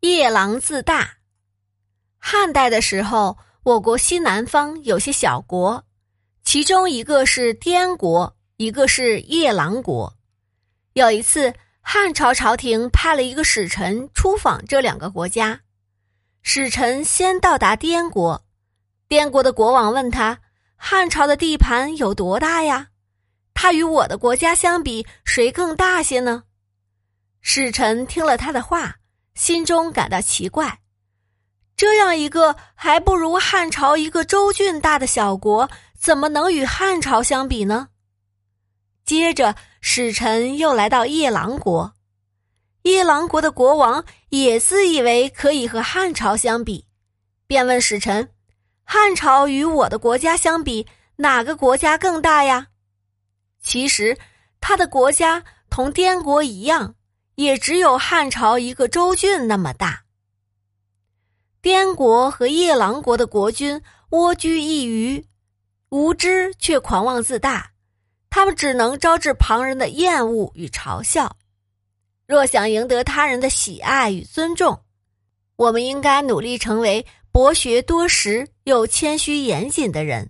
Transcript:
夜郎自大。汉代的时候，我国西南方有些小国，其中一个是滇国，一个是夜郎国。有一次，汉朝朝廷派了一个使臣出访这两个国家。使臣先到达滇国，滇国的国王问他：“汉朝的地盘有多大呀？它与我的国家相比，谁更大些呢？”使臣听了他的话。心中感到奇怪，这样一个还不如汉朝一个州郡大的小国，怎么能与汉朝相比呢？接着，使臣又来到夜郎国，夜郎国的国王也自以为可以和汉朝相比，便问使臣：“汉朝与我的国家相比，哪个国家更大呀？”其实，他的国家同滇国一样。也只有汉朝一个州郡那么大。滇国和夜郎国的国君蜗居一隅，无知却狂妄自大，他们只能招致旁人的厌恶与嘲笑。若想赢得他人的喜爱与尊重，我们应该努力成为博学多识又谦虚严谨的人。